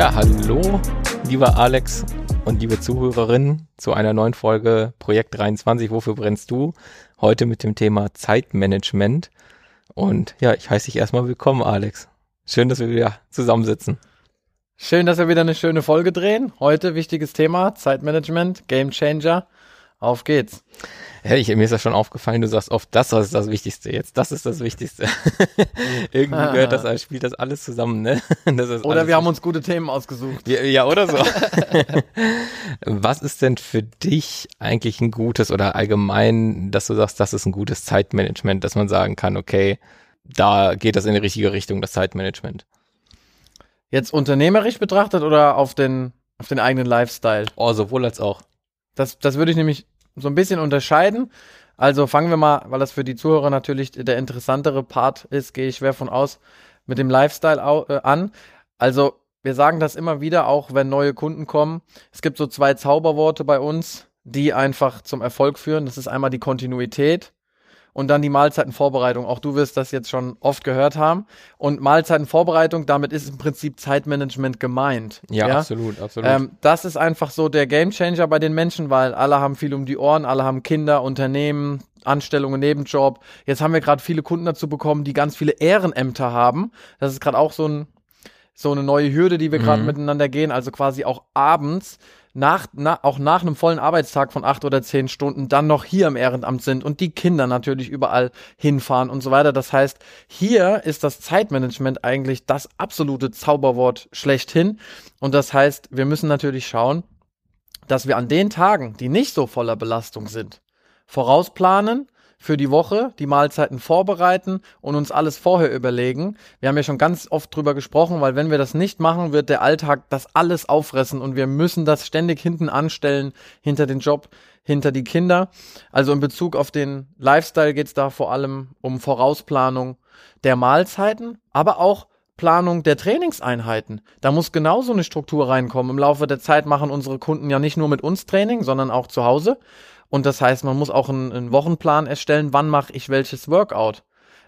Ja, hallo, lieber Alex und liebe Zuhörerinnen zu einer neuen Folge Projekt 23. Wofür brennst du? Heute mit dem Thema Zeitmanagement. Und ja, ich heiße dich erstmal willkommen, Alex. Schön, dass wir wieder zusammensitzen. Schön, dass wir wieder eine schöne Folge drehen. Heute wichtiges Thema, Zeitmanagement, Game Changer. Auf geht's. Ja, ich, mir ist das schon aufgefallen, du sagst oft, das ist das Wichtigste jetzt, das ist das Wichtigste. Irgendwie ah. gehört das, spielt das alles zusammen, ne? oder wir haben uns gute Themen ausgesucht. Ja, ja oder so. Was ist denn für dich eigentlich ein gutes oder allgemein, dass du sagst, das ist ein gutes Zeitmanagement, dass man sagen kann, okay, da geht das in die richtige Richtung, das Zeitmanagement? Jetzt unternehmerisch betrachtet oder auf den, auf den eigenen Lifestyle? Oh, sowohl als auch. Das, das würde ich nämlich so ein bisschen unterscheiden. Also fangen wir mal, weil das für die Zuhörer natürlich der interessantere Part ist, gehe ich schwer von aus, mit dem Lifestyle äh, an. Also wir sagen das immer wieder, auch wenn neue Kunden kommen. Es gibt so zwei Zauberworte bei uns, die einfach zum Erfolg führen. Das ist einmal die Kontinuität und dann die Mahlzeitenvorbereitung. Auch du wirst das jetzt schon oft gehört haben. Und Mahlzeitenvorbereitung, damit ist im Prinzip Zeitmanagement gemeint. Ja, ja? absolut, absolut. Ähm, das ist einfach so der Gamechanger bei den Menschen, weil alle haben viel um die Ohren, alle haben Kinder, Unternehmen, Anstellungen, Nebenjob. Jetzt haben wir gerade viele Kunden dazu bekommen, die ganz viele Ehrenämter haben. Das ist gerade auch so ein so eine neue Hürde, die wir gerade mhm. miteinander gehen. Also quasi auch abends nach, na, auch nach einem vollen Arbeitstag von acht oder zehn Stunden dann noch hier im Ehrenamt sind und die Kinder natürlich überall hinfahren und so weiter. Das heißt, hier ist das Zeitmanagement eigentlich das absolute Zauberwort schlechthin. Und das heißt, wir müssen natürlich schauen, dass wir an den Tagen, die nicht so voller Belastung sind, vorausplanen, für die Woche, die Mahlzeiten vorbereiten und uns alles vorher überlegen. Wir haben ja schon ganz oft drüber gesprochen, weil wenn wir das nicht machen, wird der Alltag das alles auffressen und wir müssen das ständig hinten anstellen, hinter den Job, hinter die Kinder. Also in Bezug auf den Lifestyle geht es da vor allem um Vorausplanung der Mahlzeiten, aber auch Planung der Trainingseinheiten. Da muss genauso eine Struktur reinkommen. Im Laufe der Zeit machen unsere Kunden ja nicht nur mit uns Training, sondern auch zu Hause. Und das heißt, man muss auch einen, einen Wochenplan erstellen, wann mache ich welches Workout.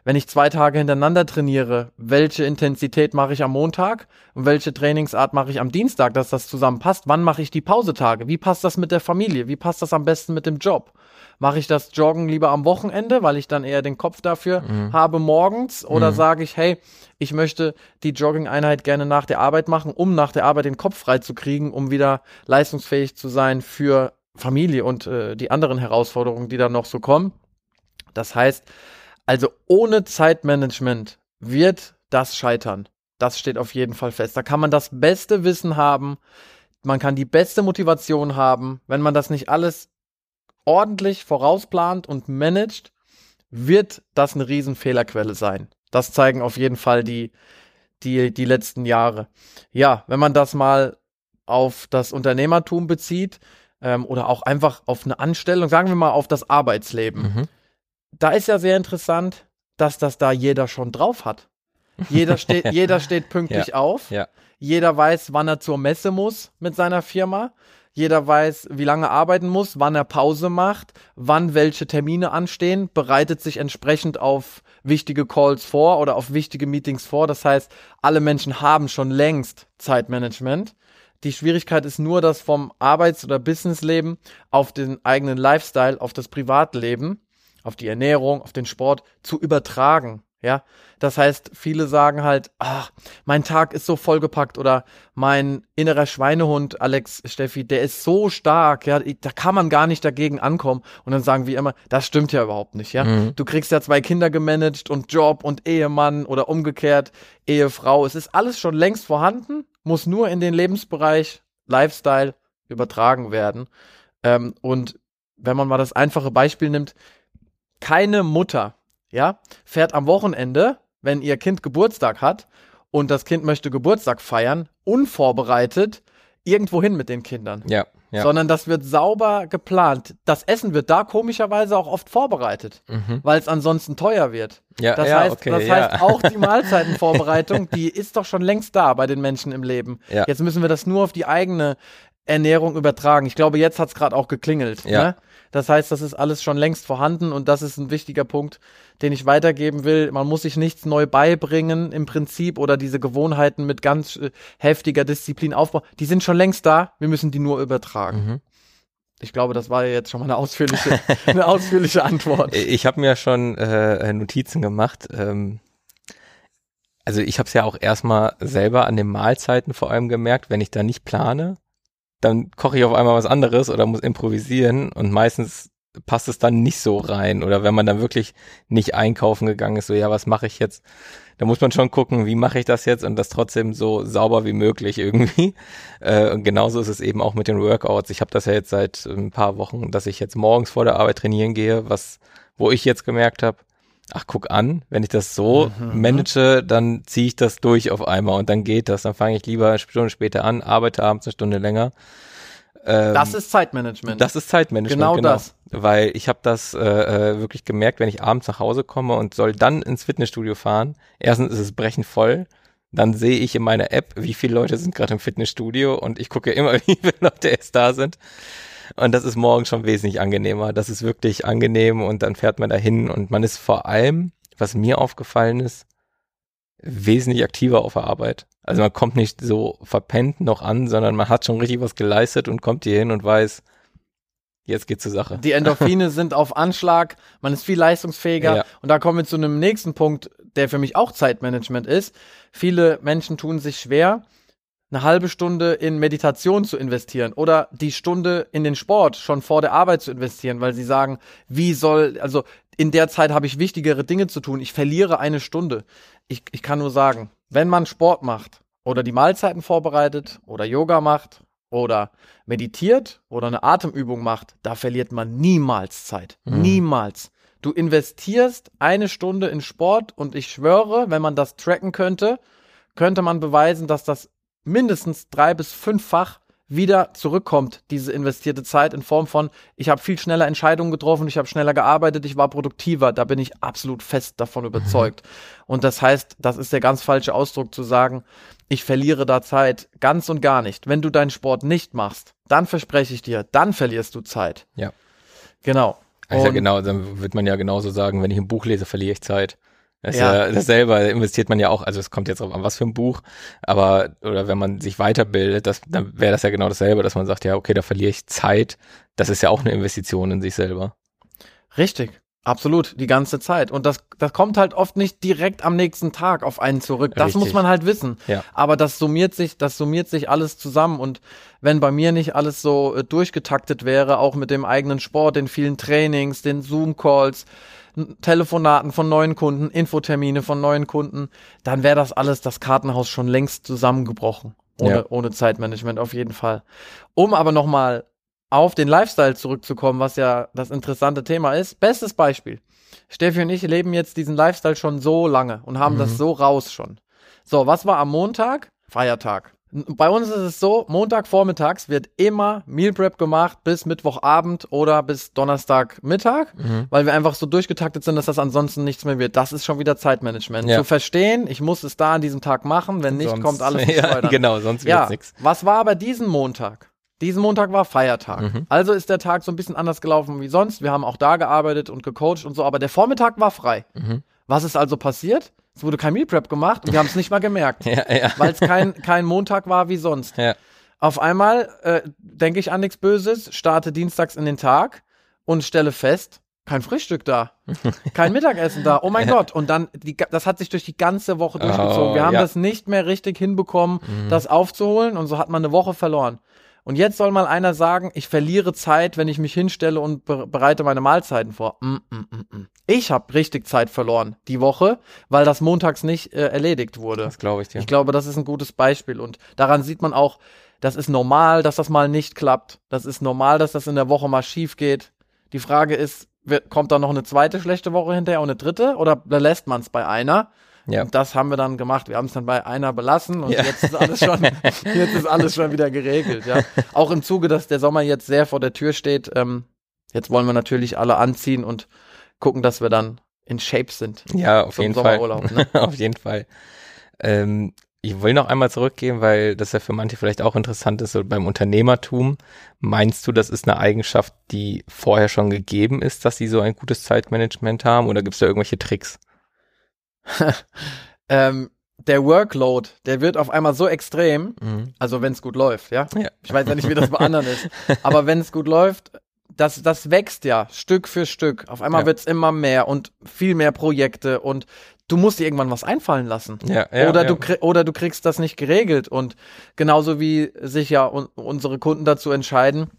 Wenn ich zwei Tage hintereinander trainiere, welche Intensität mache ich am Montag und welche Trainingsart mache ich am Dienstag, dass das zusammenpasst? Wann mache ich die Pausetage? Wie passt das mit der Familie? Wie passt das am besten mit dem Job? Mache ich das Joggen lieber am Wochenende, weil ich dann eher den Kopf dafür mhm. habe morgens? Oder mhm. sage ich, hey, ich möchte die Jogging-Einheit gerne nach der Arbeit machen, um nach der Arbeit den Kopf frei zu kriegen, um wieder leistungsfähig zu sein für Familie und äh, die anderen Herausforderungen, die da noch so kommen. Das heißt, also ohne Zeitmanagement wird das scheitern. Das steht auf jeden Fall fest. Da kann man das beste Wissen haben, man kann die beste Motivation haben. Wenn man das nicht alles ordentlich vorausplant und managt, wird das eine Riesenfehlerquelle sein. Das zeigen auf jeden Fall die, die, die letzten Jahre. Ja, wenn man das mal auf das Unternehmertum bezieht, ähm, oder auch einfach auf eine Anstellung, sagen wir mal auf das Arbeitsleben. Mhm. Da ist ja sehr interessant, dass das da jeder schon drauf hat. Jeder steht, jeder steht pünktlich ja. auf. Ja. Jeder weiß, wann er zur Messe muss mit seiner Firma. Jeder weiß, wie lange er arbeiten muss, wann er Pause macht, wann welche Termine anstehen, bereitet sich entsprechend auf wichtige Calls vor oder auf wichtige Meetings vor. Das heißt, alle Menschen haben schon längst Zeitmanagement. Die Schwierigkeit ist nur, das vom Arbeits- oder Businessleben auf den eigenen Lifestyle, auf das Privatleben, auf die Ernährung, auf den Sport zu übertragen. Ja, das heißt, viele sagen halt, ach, mein Tag ist so vollgepackt oder mein innerer Schweinehund, Alex Steffi, der ist so stark, ja, da kann man gar nicht dagegen ankommen. Und dann sagen wir immer, das stimmt ja überhaupt nicht, ja. Mhm. Du kriegst ja zwei Kinder gemanagt und Job und Ehemann oder umgekehrt, Ehefrau. Es ist alles schon längst vorhanden muss nur in den Lebensbereich Lifestyle übertragen werden. Ähm, und wenn man mal das einfache Beispiel nimmt, keine Mutter, ja, fährt am Wochenende, wenn ihr Kind Geburtstag hat und das Kind möchte Geburtstag feiern, unvorbereitet irgendwo hin mit den Kindern. Ja ja. sondern das wird sauber geplant. Das Essen wird da komischerweise auch oft vorbereitet, mhm. weil es ansonsten teuer wird. Ja, das ja, heißt, okay, das ja. heißt auch die Mahlzeitenvorbereitung, die ist doch schon längst da bei den Menschen im Leben. Ja. Jetzt müssen wir das nur auf die eigene Ernährung übertragen. Ich glaube, jetzt hat's gerade auch geklingelt. Ja. Ne? Das heißt, das ist alles schon längst vorhanden und das ist ein wichtiger Punkt, den ich weitergeben will. Man muss sich nichts neu beibringen im Prinzip oder diese Gewohnheiten mit ganz äh, heftiger Disziplin aufbauen. Die sind schon längst da. Wir müssen die nur übertragen. Mhm. Ich glaube, das war jetzt schon mal eine ausführliche, eine ausführliche Antwort. Ich habe mir schon äh, Notizen gemacht. Ähm, also ich habe es ja auch erstmal selber an den Mahlzeiten vor allem gemerkt, wenn ich da nicht plane, dann koche ich auf einmal was anderes oder muss improvisieren und meistens passt es dann nicht so rein. Oder wenn man dann wirklich nicht einkaufen gegangen ist, so ja, was mache ich jetzt? Da muss man schon gucken, wie mache ich das jetzt und das trotzdem so sauber wie möglich irgendwie. Äh, und genauso ist es eben auch mit den Workouts. Ich habe das ja jetzt seit ein paar Wochen, dass ich jetzt morgens vor der Arbeit trainieren gehe, was, wo ich jetzt gemerkt habe, ach guck an, wenn ich das so Mhm. manage, dann ziehe ich das durch auf einmal und dann geht das. Dann fange ich lieber eine Stunde später an, arbeite abends eine Stunde länger. Ähm, Das ist Zeitmanagement. das ist Zeitmanagement, Genau genau. das. Weil ich habe das äh, äh, wirklich gemerkt, wenn ich abends nach Hause komme und soll dann ins Fitnessstudio fahren. Erstens ist es brechend voll. Dann sehe ich in meiner App, wie viele Leute sind gerade im Fitnessstudio und ich gucke immer, wie viele Leute erst da sind. Und das ist morgen schon wesentlich angenehmer. Das ist wirklich angenehm und dann fährt man dahin und man ist vor allem, was mir aufgefallen ist, wesentlich aktiver auf der Arbeit. Also man kommt nicht so verpennt noch an, sondern man hat schon richtig was geleistet und kommt hier hin und weiß, jetzt geht's zur Sache. Die Endorphine sind auf Anschlag, man ist viel leistungsfähiger. Ja. Und da kommen wir zu einem nächsten Punkt, der für mich auch Zeitmanagement ist. Viele Menschen tun sich schwer, eine halbe Stunde in Meditation zu investieren oder die Stunde in den Sport schon vor der Arbeit zu investieren, weil sie sagen, wie soll, also in der Zeit habe ich wichtigere Dinge zu tun, ich verliere eine Stunde. Ich, ich kann nur sagen, wenn man Sport macht oder die Mahlzeiten vorbereitet oder Yoga macht oder meditiert oder eine Atemübung macht, da verliert man niemals Zeit. Mhm. Niemals. Du investierst eine Stunde in Sport und ich schwöre, wenn man das tracken könnte, könnte man beweisen, dass das mindestens drei bis fünffach wieder zurückkommt, diese investierte Zeit in Form von, ich habe viel schneller Entscheidungen getroffen, ich habe schneller gearbeitet, ich war produktiver, da bin ich absolut fest davon überzeugt. Und das heißt, das ist der ganz falsche Ausdruck zu sagen, ich verliere da Zeit ganz und gar nicht. Wenn du deinen Sport nicht machst, dann verspreche ich dir, dann verlierst du Zeit. Ja. Genau. Also Und- genau, dann wird man ja genauso sagen, wenn ich ein Buch lese, verliere ich Zeit. Das Ja. ja, dasselbe investiert man ja auch, also es kommt jetzt drauf an, was für ein Buch, aber, oder wenn man sich weiterbildet, das, dann wäre das ja genau dasselbe, dass man sagt, ja, okay, da verliere ich Zeit. Das ist ja auch eine Investition in sich selber. Richtig. Absolut, die ganze Zeit. Und das, das kommt halt oft nicht direkt am nächsten Tag auf einen zurück. Das Richtig. muss man halt wissen. Ja. Aber das summiert sich, das summiert sich alles zusammen. Und wenn bei mir nicht alles so äh, durchgetaktet wäre, auch mit dem eigenen Sport, den vielen Trainings, den Zoom-Calls, Telefonaten von neuen Kunden, Infotermine von neuen Kunden, dann wäre das alles, das Kartenhaus schon längst zusammengebrochen. Ohne, Ja. ohne Zeitmanagement auf jeden Fall. Um aber nochmal auf den Lifestyle zurückzukommen, was ja das interessante Thema ist. Bestes Beispiel. Steffi und ich leben jetzt diesen Lifestyle schon so lange und haben Mhm. das so raus schon. So, was war am Montag? Feiertag. Bei uns ist es so, Montag vormittags wird immer Meal Prep gemacht bis Mittwochabend oder bis Donnerstagmittag, Mhm. weil wir einfach so durchgetaktet sind, dass das ansonsten nichts mehr wird. Das ist schon wieder Zeitmanagement. Ja. Zu verstehen, ich muss es da an diesem Tag machen, wenn nicht, Sonst- kommt alles ja, genau, sonst Ja, wird's nix. was war aber diesen Montag? Diesen Montag war Feiertag. Mhm. Also ist der Tag so ein bisschen anders gelaufen wie sonst. Wir haben auch da gearbeitet und gecoacht und so, aber der Vormittag war frei. Mhm. Was ist also passiert? Es wurde kein Meal Prep gemacht und wir haben es nicht mal gemerkt, Ja, ja. weil es kein, kein Montag war wie sonst. ja. Auf einmal äh, denke ich an nichts Böses, starte dienstags in den Tag und stelle fest, kein Frühstück da, kein Mittagessen da. Oh mein Gott! Und dann, die, das hat sich durch die ganze Woche durchgezogen. Oh, Wir haben ja. das nicht mehr richtig hinbekommen, Mhm. das aufzuholen und so hat man eine Woche verloren. Und jetzt soll mal einer sagen, ich verliere Zeit, wenn ich mich hinstelle und be bereite meine Mahlzeiten vor. Mm, mm, mm, mm. Ich habe richtig Zeit verloren die Woche, weil das montags nicht äh, erledigt wurde. Das glaube ich dir. Ich glaube, das ist ein gutes Beispiel und daran sieht man auch, das ist normal, dass das mal nicht klappt. Das ist normal, dass das in der Woche mal schief geht. Die Frage ist, kommt da noch eine zweite schlechte Woche hinterher und eine dritte oder lässt man es bei einer? Ja. Und das haben wir dann gemacht. Wir haben es dann bei einer belassen und Ja. jetzt ist alles schon, jetzt ist alles schon wieder geregelt. Ja. Auch im Zuge, dass der Sommer jetzt sehr vor der Tür steht. Ähm, jetzt wollen wir natürlich alle anziehen und gucken, dass wir dann in Shape sind. Ja, auf Zum jeden Fall. Ne? auf jeden Fall. Ähm, ich will noch einmal zurückgehen, weil das ja für manche vielleicht auch interessant ist, so beim Unternehmertum. Meinst du, das ist eine Eigenschaft, die vorher schon gegeben ist, dass sie so ein gutes Zeitmanagement haben oder gibt es da irgendwelche Tricks? ähm, der Workload, der wird auf einmal so extrem, mhm. also wenn es gut läuft, ja? ja? Ich weiß ja nicht, wie das bei anderen ist, aber wenn es gut läuft, das, das wächst ja Stück für Stück. Auf einmal ja. wird's immer mehr und viel mehr Projekte und du musst dir irgendwann was einfallen lassen. Ja, ja, oder. Du, oder du kriegst das nicht geregelt. Und genauso wie sich ja un unsere Kunden dazu entscheiden,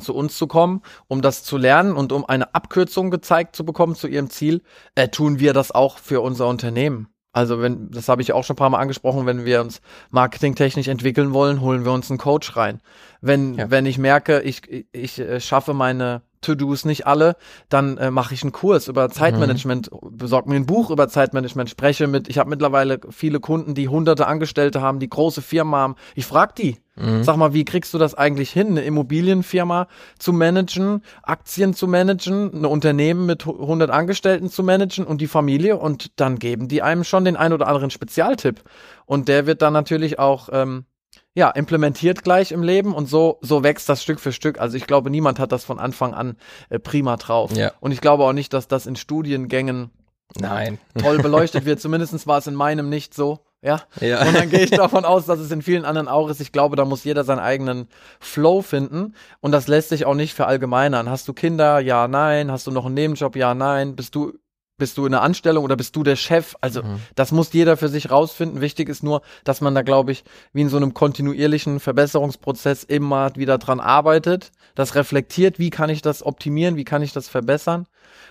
zu uns zu kommen, um das zu lernen und um eine Abkürzung gezeigt zu bekommen zu ihrem Ziel, äh, tun wir das auch für unser Unternehmen. Also wenn, das habe ich auch schon ein paar Mal angesprochen, wenn wir uns marketingtechnisch entwickeln wollen, holen wir uns einen Coach rein. Wenn, ja. wenn ich merke, ich, ich, äh, schaffe meine To-Dos nicht alle, dann äh, mache ich einen Kurs über Zeitmanagement, mhm. besorge mir ein Buch über Zeitmanagement, spreche mit, ich habe mittlerweile viele Kunden, die hunderte Angestellte haben, die große Firmen haben. Ich frage die, mhm. sag mal, wie kriegst du das eigentlich hin, eine Immobilienfirma zu managen, Aktien zu managen, ein Unternehmen mit 100 Angestellten zu managen und die Familie und dann geben die einem schon den ein oder anderen Spezialtipp. Und der wird dann natürlich auch ähm, ja, implementiert gleich im Leben und so, so wächst das Stück für Stück. Also ich glaube, niemand hat das von Anfang an äh, prima drauf. Ja. Und ich glaube auch nicht, dass das in Studiengängen Nein. toll beleuchtet wird. Zumindest war es in meinem nicht so. Ja? ja. Und dann gehe ich davon aus, dass es in vielen anderen auch ist. Ich glaube, da muss jeder seinen eigenen Flow finden. Und das lässt sich auch nicht verallgemeinern. Hast du Kinder? Ja, nein. Hast du noch einen Nebenjob? Ja, nein. Bist du bist du in einer Anstellung oder bist du der Chef? Also mhm. das muss jeder für sich rausfinden. Wichtig ist nur, dass man da, glaube ich, wie in so einem kontinuierlichen Verbesserungsprozess immer wieder dran arbeitet, das reflektiert, wie kann ich das optimieren, wie kann ich das verbessern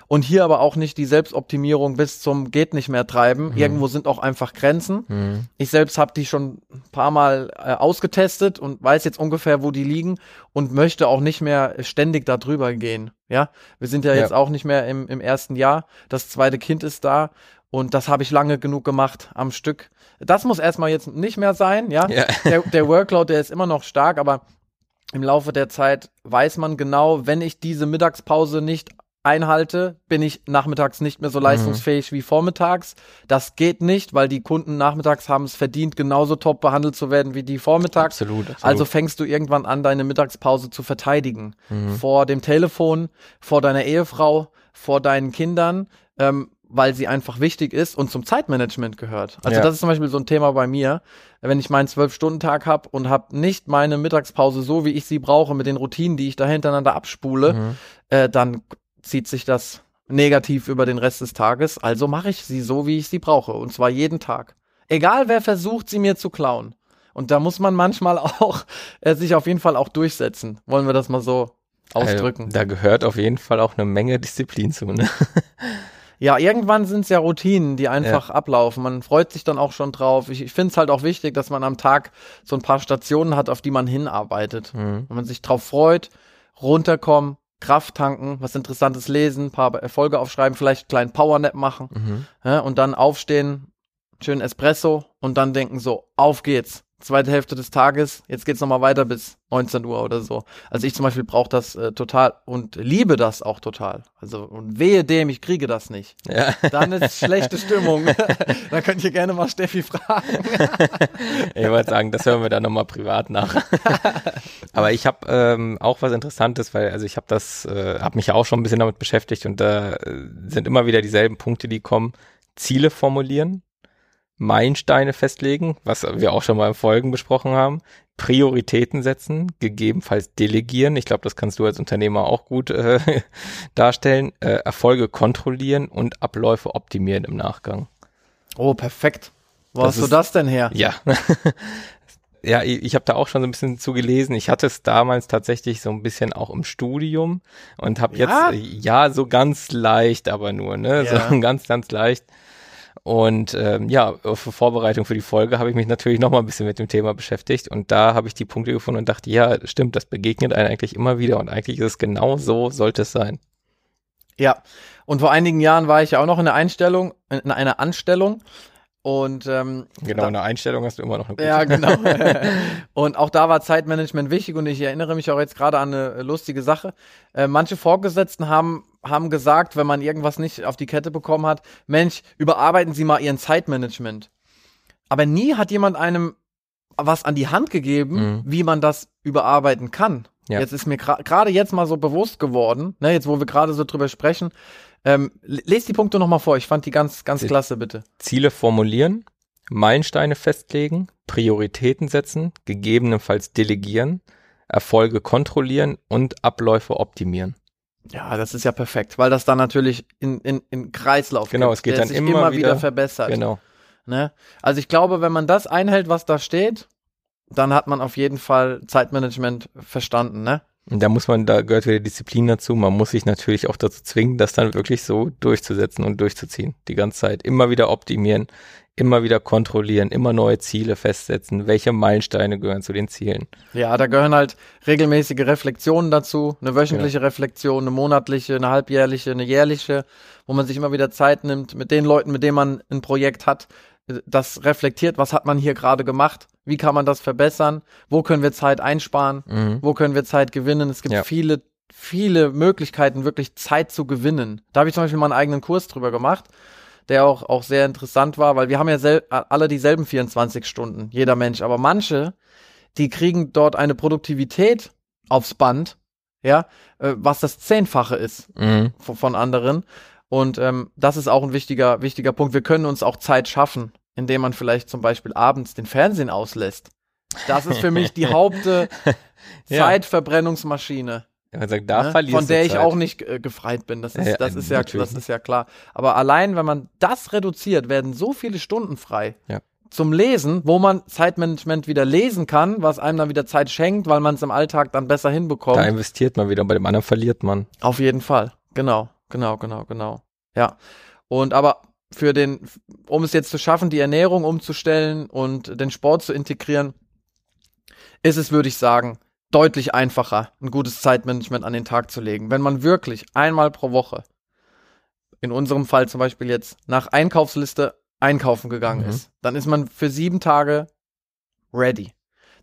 und hier aber auch nicht die Selbstoptimierung bis zum geht nicht mehr treiben. Mhm. Irgendwo sind auch einfach Grenzen. Mhm. Ich selbst habe die schon ein paar Mal äh, ausgetestet und weiß jetzt ungefähr, wo die liegen und möchte auch nicht mehr ständig da drüber gehen. Ja, wir sind ja, ja. jetzt auch nicht mehr im, im ersten Jahr. Das zweite Kind ist da und das habe ich lange genug gemacht am Stück. Das muss erstmal jetzt nicht mehr sein, ja. ja. Der, der Workload, der ist immer noch stark, aber im Laufe der Zeit weiß man genau, wenn ich diese Mittagspause nicht einhalte, bin ich nachmittags nicht mehr so mhm. leistungsfähig mhm. wie vormittags. Das geht nicht, weil die Kunden nachmittags haben es verdient, genauso top behandelt zu werden wie die vormittags. Absolut, absolut. Also fängst du irgendwann an, deine Mittagspause zu verteidigen. Mhm. Vor dem Telefon, vor deiner Ehefrau, vor deinen Kindern. Ähm, weil sie einfach wichtig ist und zum Zeitmanagement gehört. Also ja. das ist zum Beispiel so ein Thema bei mir. Wenn ich meinen Zwölf-Stunden-Tag habe und habe nicht meine Mittagspause so, wie ich sie brauche, mit den Routinen, die ich da hintereinander abspule, mhm. äh, dann zieht sich das negativ über den Rest des Tages. Also mache ich sie so, wie ich sie brauche. Und zwar jeden Tag. Egal wer versucht, sie mir zu klauen. Und da muss man manchmal auch äh, sich auf jeden Fall auch durchsetzen. Wollen wir das mal so ausdrücken? Also, da gehört auf jeden Fall auch eine Menge Disziplin zu. Ne? Ja, irgendwann sind es ja Routinen, die einfach ja. ablaufen. Man freut sich dann auch schon drauf. Ich, ich finde es halt auch wichtig, dass man am Tag so ein paar Stationen hat, auf die man hinarbeitet. Mhm. Wenn man sich drauf freut, runterkommen, Kraft tanken, was Interessantes lesen, paar Erfolge aufschreiben, vielleicht einen kleinen Powernap machen mhm. ja, und dann aufstehen, schön Espresso und dann denken so, auf geht's zweite Hälfte des Tages, jetzt geht's nochmal weiter bis 19 Uhr oder so. Also ich zum Beispiel brauche das äh, total und liebe das auch total. Also und wehe dem, ich kriege das nicht. Ja. Dann ist schlechte Stimmung. da könnt ihr gerne mal Steffi fragen. ich wollte sagen, das hören wir dann nochmal privat nach. Aber ich habe ähm, auch was Interessantes, weil also ich habe das, äh, habe mich ja auch schon ein bisschen damit beschäftigt und da äh, sind immer wieder dieselben Punkte, die kommen. Ziele formulieren, Meilensteine festlegen, was wir auch schon mal in Folgen besprochen haben, Prioritäten setzen, gegebenenfalls delegieren. Ich glaube, das kannst du als Unternehmer auch gut äh, darstellen. Äh, Erfolge kontrollieren und Abläufe optimieren im Nachgang. Oh, perfekt. Wo das hast ist, du das denn her? Ja. ja, ich, ich habe da auch schon so ein bisschen zugelesen. Ich hatte es damals tatsächlich so ein bisschen auch im Studium und habe ja? jetzt, ja, so ganz leicht, aber nur, ne? Ja. So ganz, ganz leicht und ähm, ja, für Vorbereitung für die Folge habe ich mich natürlich noch mal ein bisschen mit dem Thema beschäftigt und da habe ich die Punkte gefunden und dachte, ja, stimmt, das begegnet einem eigentlich immer wieder und eigentlich ist es genau so, sollte es sein. Ja, und vor einigen Jahren war ich ja auch noch in der Einstellung, in einer Anstellung und ähm, genau, da, eine Einstellung hast du immer noch eine gute. Ja, genau. und auch da war Zeitmanagement wichtig und ich erinnere mich auch jetzt gerade an eine lustige Sache. Äh, manche Vorgesetzten haben, haben gesagt, wenn man irgendwas nicht auf die Kette bekommen hat, Mensch, überarbeiten Sie mal Ihren Zeitmanagement. aber nie hat jemand einem was an die Hand gegeben, Mhm. wie man das überarbeiten kann. Ja. Jetzt ist mir gerade jetzt mal so bewusst geworden, ne, jetzt wo wir gerade so drüber sprechen. Ähm, l- les die Punkte nochmal vor. Ich fand die ganz, ganz klasse, bitte. Ziele formulieren, Meilensteine festlegen, Prioritäten setzen, gegebenenfalls delegieren, Erfolge kontrollieren und Abläufe optimieren. Ja, das ist ja perfekt, weil das dann natürlich in, in, in Kreislauf Genau, gibt, es geht dann sich immer immer wieder, wieder- verbessert. Genau. Ne? Also ich glaube, wenn man das einhält, was da steht, dann hat man auf jeden Fall Zeitmanagement verstanden, ne? Und da muss man, da gehört wieder Disziplin dazu. Man muss sich natürlich auch dazu zwingen, das dann wirklich so durchzusetzen und durchzuziehen. Die ganze Zeit. Immer wieder optimieren, immer wieder kontrollieren, immer neue Ziele festsetzen. Welche Meilensteine gehören zu den Zielen? Ja, da gehören halt regelmäßige Reflexionen dazu, eine wöchentliche Reflexion, eine monatliche, eine halbjährliche, eine jährliche, wo man sich immer wieder Zeit nimmt mit den Leuten, mit denen man ein Projekt hat, das reflektiert, was hat man hier gerade gemacht, wie kann man das verbessern, wo können wir Zeit einsparen, Mhm. wo können wir Zeit gewinnen. Es gibt Ja. viele, viele Möglichkeiten, wirklich Zeit zu gewinnen. Da habe ich zum Beispiel mal einen eigenen Kurs drüber gemacht, der auch, auch sehr interessant war, weil wir haben ja sel alle dieselben 24 Stunden, jeder Mensch. Aber manche, die kriegen dort eine Produktivität aufs Band, ja, äh, was das Zehnfache ist Mhm. von, von anderen. Und ähm, das ist auch ein wichtiger, wichtiger Punkt. Wir können uns auch Zeit schaffen, indem man vielleicht zum Beispiel abends den Fernsehen auslässt. Das ist für mich die Haupt äh, Ja. Man sagt, da ne? von der ich Zeit. auch nicht äh, gefreit bin. Das ist, Ja, das ist ja, das ist ja klar. Aber allein, wenn man das reduziert, werden so viele Stunden frei. Ja. Zum Lesen, wo man Zeitmanagement wieder lesen kann, was einem dann wieder Zeit schenkt, weil man es im Alltag dann besser hinbekommt. Da investiert man wieder, bei dem anderen verliert man. Auf jeden Fall. Genau, genau, genau, genau. Ja. Und aber für den, um es jetzt zu schaffen, die Ernährung umzustellen und den Sport zu integrieren, ist es, würde ich sagen, deutlich einfacher, ein gutes Zeitmanagement an den Tag zu legen. Wenn man wirklich einmal pro Woche, in unserem Fall zum Beispiel jetzt, nach Einkaufsliste einkaufen gegangen Mhm. ist, dann ist man für sieben Tage ready.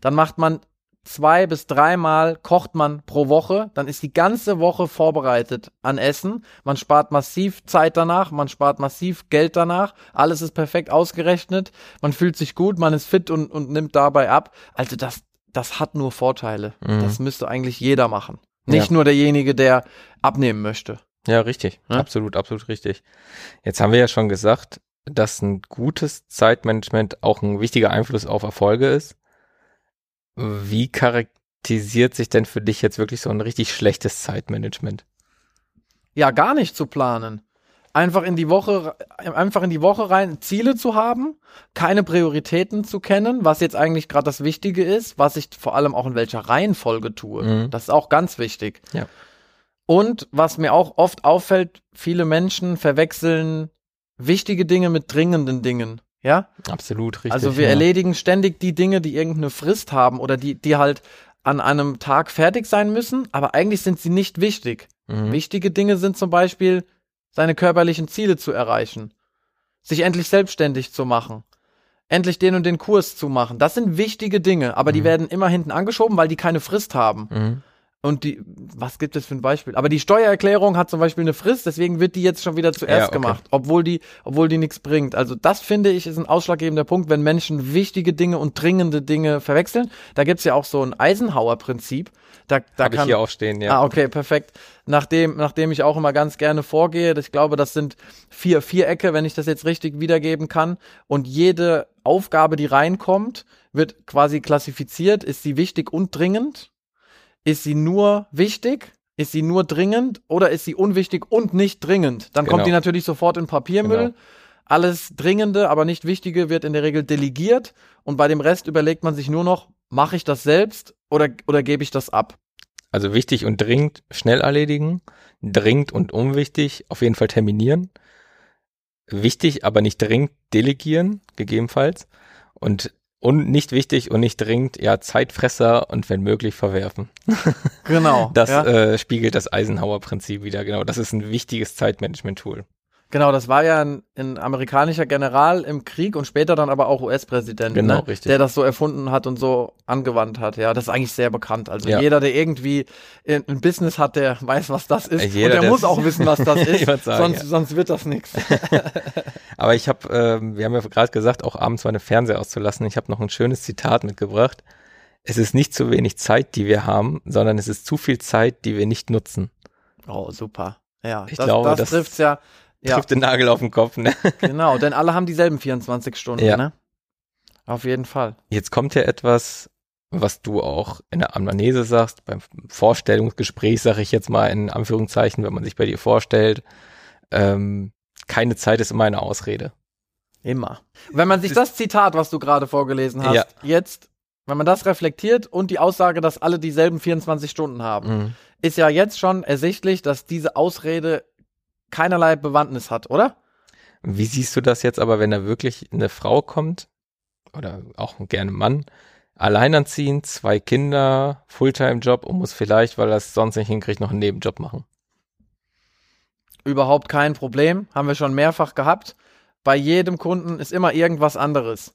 Dann macht man zwei bis dreimal kocht man pro Woche, dann ist die ganze Woche vorbereitet an Essen. Man spart massiv Zeit danach, man spart massiv Geld danach, alles ist perfekt ausgerechnet, man fühlt sich gut, man ist fit und, und nimmt dabei ab. Also das, das hat nur Vorteile. Mhm. Das müsste eigentlich jeder machen. Nicht Ja. nur derjenige, der abnehmen möchte. Ja, richtig. Ja? Absolut, absolut richtig. Jetzt haben wir ja schon gesagt, dass ein gutes Zeitmanagement auch ein wichtiger Einfluss auf Erfolge ist. Wie charakterisiert sich denn für dich jetzt wirklich so ein richtig schlechtes Zeitmanagement? Ja, gar nicht zu planen. Einfach in die Woche, einfach in die Woche rein Ziele zu haben, keine Prioritäten zu kennen, was jetzt eigentlich gerade das Wichtige ist, was ich vor allem auch in welcher Reihenfolge tue. Mhm. Das ist auch ganz wichtig. Ja. Und was mir auch oft auffällt, viele Menschen verwechseln wichtige Dinge mit dringenden Dingen. Ja? Absolut richtig. Also wir ja. erledigen ständig die Dinge, die irgendeine Frist haben oder die, die halt an einem Tag fertig sein müssen, aber eigentlich sind sie nicht wichtig. Mhm. Wichtige Dinge sind zum Beispiel, seine körperlichen Ziele zu erreichen, sich endlich selbstständig zu machen, endlich den und den Kurs zu machen. Das sind wichtige Dinge, aber die Mhm. werden immer hinten angeschoben, weil die keine Frist haben. Mhm. Und die, was gibt es für ein Beispiel? Aber die Steuererklärung hat zum Beispiel eine Frist, deswegen wird die jetzt schon wieder zuerst Ja, okay. gemacht, obwohl die, obwohl die nichts bringt. Also das finde ich ist ein ausschlaggebender Punkt, wenn Menschen wichtige Dinge und dringende Dinge verwechseln. Da gibt's ja auch so ein Eisenhower-Prinzip. Da, da ich kann, hier auch stehen, ja. Ah, okay, perfekt. Nachdem, nachdem ich auch immer ganz gerne vorgehe, ich glaube, das sind vier Vierecke, wenn ich das jetzt richtig wiedergeben kann. Und jede Aufgabe, die reinkommt, wird quasi klassifiziert. Ist sie wichtig und dringend? Ist sie nur wichtig? Ist sie nur dringend? Oder ist sie unwichtig und nicht dringend? Dann kommt Genau. die natürlich sofort in Papiermüll. Genau. Alles Dringende, aber nicht Wichtige wird in der Regel delegiert. Und bei dem Rest überlegt man sich nur noch, mache ich das selbst oder, oder gebe ich das ab? Also wichtig und dringend schnell erledigen, dringend und unwichtig auf jeden Fall terminieren, wichtig, aber nicht dringend delegieren, gegebenenfalls und und nicht wichtig und nicht dringend, ja, Zeitfresser und wenn möglich verwerfen. Genau. Das ja. äh, spiegelt das Eisenhower-Prinzip wieder, genau. Das ist ein wichtiges Zeitmanagement-Tool. Genau, das war ja ein, ein amerikanischer General im Krieg und später dann aber auch US-Präsident, Genau, ne? der das so erfunden hat und so angewandt hat. Ja, das ist eigentlich sehr bekannt. Also Ja. jeder, der irgendwie ein Business hat, der weiß, was das ist. Äh, jeder, und der der- muss auch wissen, was das ist. Sagen, sonst, ja. sonst wird das nichts. Aber ich habe, äh, wir haben ja gerade gesagt, auch abends meine Fernseher auszulassen. Ich habe noch ein schönes Zitat mitgebracht. Es ist nicht zu wenig Zeit, die wir haben, sondern es ist zu viel Zeit, die wir nicht nutzen. Oh, super. Ja, Ich das, glaube, das das trifft's ja. Ja, Trifft den Nagel auf den Kopf. Ne? genau, denn alle haben dieselben 24 Stunden, Ja. ne? Auf jeden Fall. Jetzt kommt ja etwas, was du auch in der Anamnese sagst, beim Vorstellungsgespräch sage ich jetzt mal in Anführungszeichen, wenn man sich bei dir vorstellt. Ähm, keine Zeit ist immer eine Ausrede. Immer. Wenn man sich das Zitat, was du gerade vorgelesen hast, Ja. jetzt, wenn man das reflektiert und die Aussage, dass alle dieselben 24 Stunden haben, Mhm. ist ja jetzt schon ersichtlich, dass diese Ausrede keinerlei Bewandtnis hat, oder? Wie siehst du das jetzt aber, wenn da wirklich eine Frau kommt oder auch gerne ein Mann, alleinerziehend, zwei Kinder, Fulltime-Job und muss vielleicht, weil er es sonst nicht hinkriegt, noch einen Nebenjob machen? Überhaupt kein Problem, haben wir schon mehrfach gehabt. Bei jedem Kunden ist immer irgendwas anderes.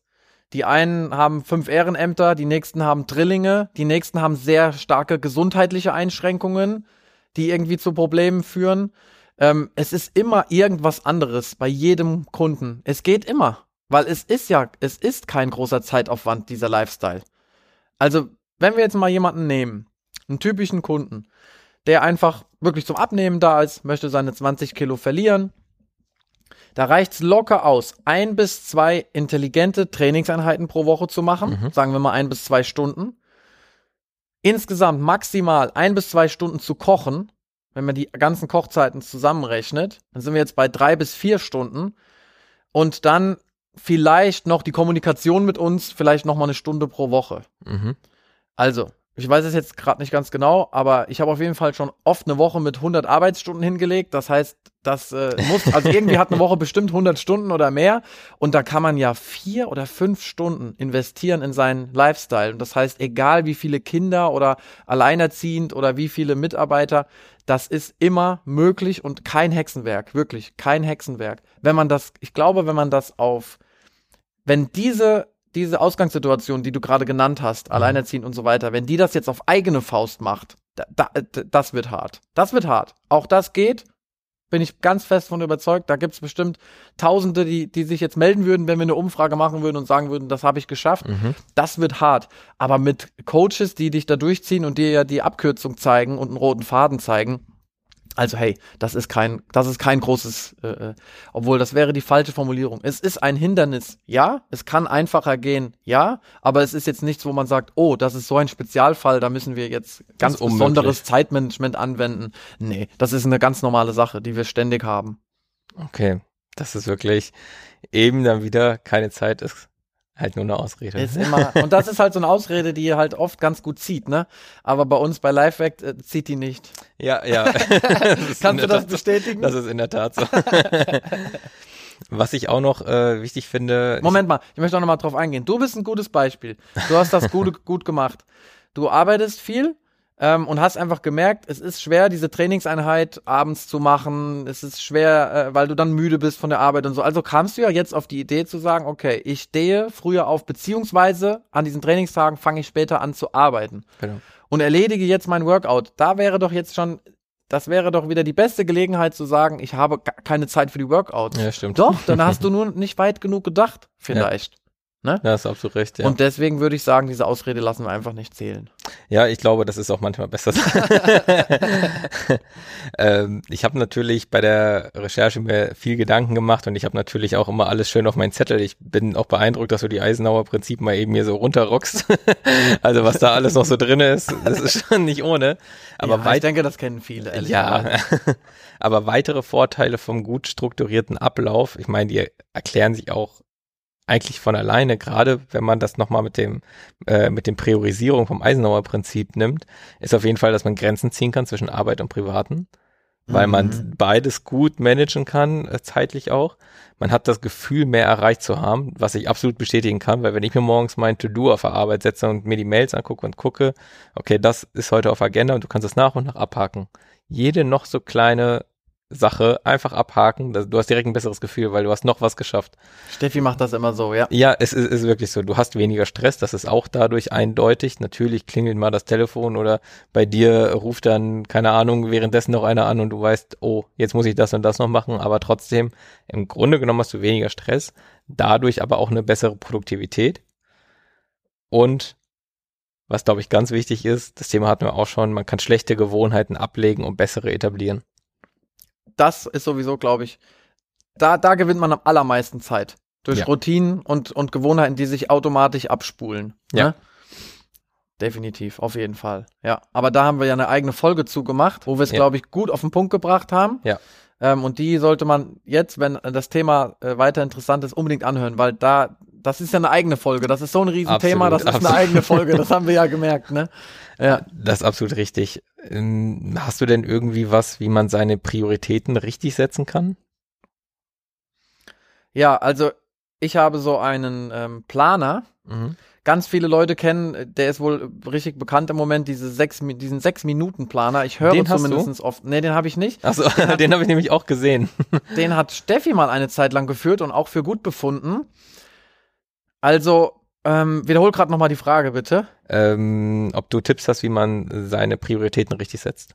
Die einen haben fünf Ehrenämter, die nächsten haben Drillinge, die nächsten haben sehr starke gesundheitliche Einschränkungen, die irgendwie zu Problemen führen. Ähm, es ist immer irgendwas anderes bei jedem Kunden. Es geht immer, weil es ist ja, es ist kein großer Zeitaufwand, dieser Lifestyle. Also, wenn wir jetzt mal jemanden nehmen, einen typischen Kunden, der einfach wirklich zum Abnehmen da ist, möchte seine 20 Kilo verlieren. Da reicht's locker aus, ein bis zwei intelligente Trainingseinheiten pro Woche zu machen. Mhm. Sagen wir mal ein bis zwei Stunden. Insgesamt maximal ein bis zwei Stunden zu kochen. Wenn man die ganzen Kochzeiten zusammenrechnet, dann sind wir jetzt bei drei bis vier Stunden. Und dann vielleicht noch die Kommunikation mit uns, vielleicht noch mal eine Stunde pro Woche. Mhm. Also, ich weiß es jetzt gerade nicht ganz genau, aber ich habe auf jeden Fall schon oft eine Woche mit 100 Arbeitsstunden hingelegt. Das heißt, das äh, muss, also irgendwie hat eine Woche bestimmt 100 Stunden oder mehr. Und da kann man ja vier oder fünf Stunden investieren in seinen Lifestyle. Und das heißt, egal wie viele Kinder oder alleinerziehend oder wie viele Mitarbeiter, das ist immer möglich und kein Hexenwerk, wirklich kein Hexenwerk. Wenn man das, ich glaube, wenn man das auf, wenn diese diese Ausgangssituation, die du gerade genannt hast, alleinerziehend und so weiter, wenn die das jetzt auf eigene Faust macht, da, da, das wird hart. Das wird hart. Auch das geht, bin ich ganz fest von überzeugt. Da gibt's bestimmt Tausende, die, die sich jetzt melden würden, wenn wir eine Umfrage machen würden und sagen würden, das habe ich geschafft. Mhm. Das wird hart. Aber mit Coaches, die dich da durchziehen und dir ja die Abkürzung zeigen und einen roten Faden zeigen, also hey, das ist kein, das ist kein großes, äh, äh, obwohl das wäre die falsche Formulierung. Es ist ein Hindernis, ja. Es kann einfacher gehen, ja. Aber es ist jetzt nichts, wo man sagt, oh, das ist so ein Spezialfall, da müssen wir jetzt ganz besonderes Zeitmanagement anwenden. Nee, das ist eine ganz normale Sache, die wir ständig haben. Okay, das ist wirklich eben dann wieder keine Zeit ist halt nur eine Ausrede. Ist immer, und das ist halt so eine Ausrede, die halt oft ganz gut zieht, ne? Aber bei uns bei Lifehack äh, zieht die nicht. ja, ja. Kannst du das Tat- bestätigen? Das ist in der Tat so. Was ich auch noch äh, wichtig finde. Moment mal, ich möchte auch noch mal drauf eingehen. Du bist ein gutes Beispiel. Du hast das gut, gut gemacht. Du arbeitest viel ähm, und hast einfach gemerkt, es ist schwer, diese Trainingseinheit abends zu machen. Es ist schwer, äh, weil du dann müde bist von der Arbeit und so. Also kamst du ja jetzt auf die Idee zu sagen, okay, ich stehe früher auf, beziehungsweise an diesen Trainingstagen fange ich später an zu arbeiten genau. und erledige jetzt mein Workout. Da wäre doch jetzt schon, das wäre doch wieder die beste Gelegenheit zu sagen, ich habe keine Zeit für die Workouts. Ja, stimmt. Doch, dann hast du nur nicht weit genug gedacht, vielleicht. Ja, hast absolut recht. Ja. Und deswegen würde ich sagen, diese Ausrede lassen wir einfach nicht zählen. Ja, ich glaube, das ist auch manchmal besser. ähm, ich habe natürlich bei der Recherche mir viel Gedanken gemacht und ich habe natürlich auch immer alles schön auf meinen Zettel. Ich bin auch beeindruckt, dass du die Eisenhower Prinzip mal eben hier so runterrockst. also was da alles noch so drin ist, das ist schon nicht ohne. Aber ja, ich denke, das kennen viele. ehrlich ja, aber weitere Vorteile vom gut strukturierten Ablauf, ich meine, die erklären sich auch eigentlich von alleine, gerade wenn man das nochmal mit dem, äh, mit dem Priorisierung vom Eisenhower Prinzip nimmt, ist auf jeden Fall, dass man Grenzen ziehen kann zwischen Arbeit und Privaten, weil Mhm. man beides gut managen kann, äh, zeitlich auch. Man hat das Gefühl, mehr erreicht zu haben, was ich absolut bestätigen kann, weil wenn ich mir morgens mein To-Do auf der Arbeit setze und mir die Mails angucke und gucke, okay, das ist heute auf Agenda und du kannst es nach und nach abhaken. Jede noch so kleine Sache einfach abhaken. Du hast direkt ein besseres Gefühl, weil du hast noch was geschafft. Steffi macht das immer so, ja. Ja, es ist, ist wirklich so. Du hast weniger Stress, das ist auch dadurch eindeutig. Natürlich klingelt mal das Telefon oder bei dir ruft dann, keine Ahnung, währenddessen noch einer an und du weißt, oh, jetzt muss ich das und das noch machen, aber trotzdem, im Grunde genommen hast du weniger Stress, dadurch aber auch eine bessere Produktivität. Und was, glaube ich, ganz wichtig ist, das Thema hatten wir auch schon, man kann schlechte Gewohnheiten ablegen und bessere etablieren das ist sowieso, glaube ich, da, da gewinnt man am allermeisten Zeit. Durch Ja. Routinen und, und Gewohnheiten, die sich automatisch abspulen. Ja. Ne? Definitiv, auf jeden Fall. Ja. Aber da haben wir ja eine eigene Folge zugemacht, wo wir es, Ja. glaube ich, gut auf den Punkt gebracht haben. Ja. Ähm, und die sollte man jetzt, wenn das Thema äh, weiter interessant ist, unbedingt anhören, weil da, das ist ja eine eigene Folge. Das ist so ein Riesenthema, Absolut, das ist absolut. eine eigene Folge. Das haben wir ja gemerkt, ne? Ja. Das ist absolut richtig. Ähm, Hast du denn irgendwie was, wie man seine Prioritäten richtig setzen kann? Ja, also ich habe so einen ähm, Planer, Mhm. ganz viele Leute kennen, der ist wohl richtig bekannt im Moment, diese sechs, diesen Sechs-Minuten-Planer. Ich höre Den zumindest oft. Nee, den habe ich nicht. Achso, den habe ich nämlich auch gesehen. Den hat Steffi mal eine Zeit lang geführt und auch für gut befunden. Also, ähm, wiederhol gerade nochmal die Frage, bitte. Ähm, ob du Tipps hast, wie man seine Prioritäten richtig setzt.